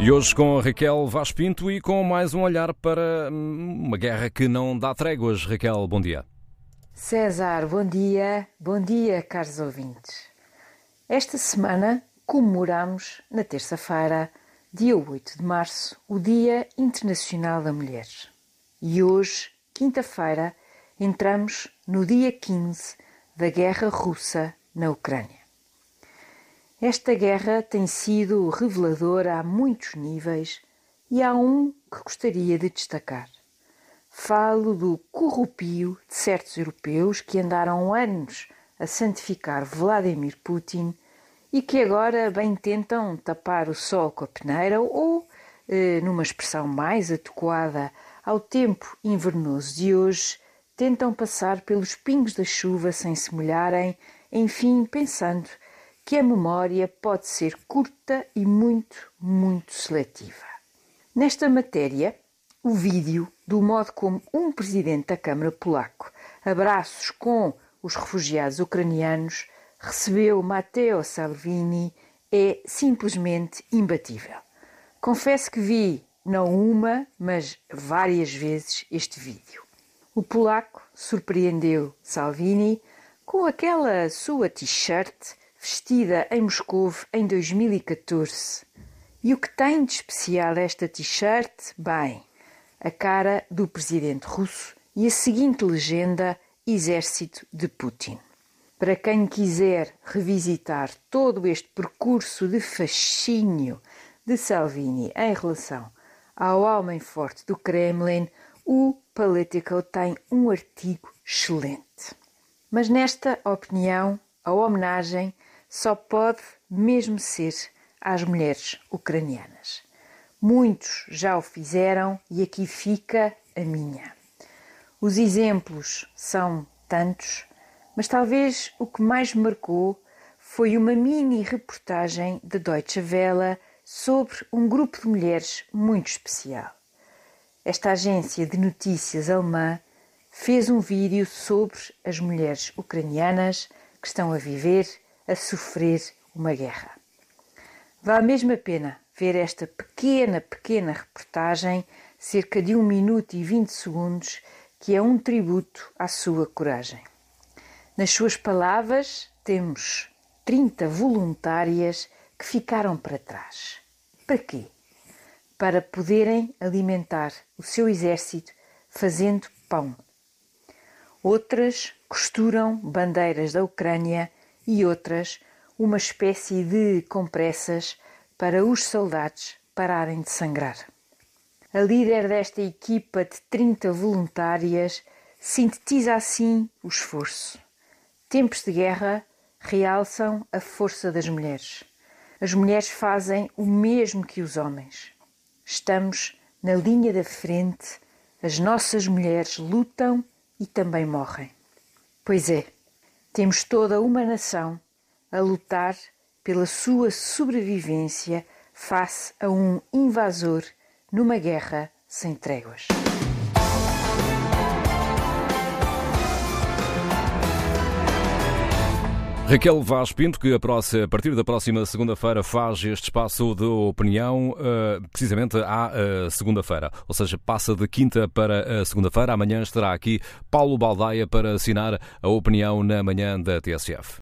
E hoje com Raquel Vaz Pinto e com mais um olhar para hum, uma guerra que não dá tréguas. Raquel, bom dia. César, bom dia. Bom dia, caros ouvintes. Esta semana comemoramos, na terça-feira, dia 8 de março, o Dia Internacional da Mulher. E hoje, quinta-feira, entramos no dia 15 da guerra russa na Ucrânia. Esta guerra tem sido reveladora a muitos níveis e há um que gostaria de destacar. Falo do corrupio de certos europeus que andaram anos a santificar Vladimir Putin e que agora bem tentam tapar o sol com a peneira ou, eh, numa expressão mais adequada ao tempo invernoso de hoje, tentam passar pelos pingos da chuva sem se molharem, enfim, pensando que a memória pode ser curta e muito, muito seletiva. Nesta matéria, o vídeo do modo como um presidente da Câmara polaco, abraços com os refugiados ucranianos, recebeu Matteo Salvini é simplesmente imbatível. Confesso que vi não uma, mas várias vezes este vídeo. O polaco surpreendeu Salvini com aquela sua t-shirt vestida em Moscou em 2014. E o que tem de especial esta t-shirt? Bem, a cara do presidente russo e a seguinte legenda: Exército de Putin. Para quem quiser revisitar todo este percurso de fascínio de Salvini em relação ao homem forte do Kremlin, o Politico tem um artigo excelente. Mas nesta opinião, a homenagem só pode mesmo ser às mulheres ucranianas. Muitos já o fizeram e aqui fica a minha. Os exemplos são tantos, mas talvez o que mais me marcou foi uma mini reportagem da Deutsche Welle sobre um grupo de mulheres muito especial. Esta agência de notícias alemã fez um vídeo sobre as mulheres ucranianas que estão a viver a sofrer uma guerra. Vale mesmo a pena ver esta pequena, pequena reportagem, cerca de 1 minuto e 20 segundos, que é um tributo à sua coragem. Nas suas palavras, temos 30 voluntárias que ficaram para trás. Para quê? Para poderem alimentar o seu exército fazendo pão. Outras costuram bandeiras da Ucrânia e outras uma espécie de compressas para os soldados pararem de sangrar. A líder desta equipa de 30 voluntárias sintetiza assim o esforço. Tempos de guerra realçam a força das mulheres. As mulheres fazem o mesmo que os homens. Estamos na linha da frente, as nossas mulheres lutam e também morrem. Pois é, temos toda uma nação a lutar pela sua sobrevivência face a um invasor numa guerra sem tréguas. Raquel Vaz Pinto, que a partir da próxima segunda-feira faz este espaço de opinião, eh, precisamente à eh, segunda-feira. Ou seja, passa de quinta para a segunda-feira. Amanhã estará aqui Paulo Baldaia para assinar a opinião na manhã da TSF.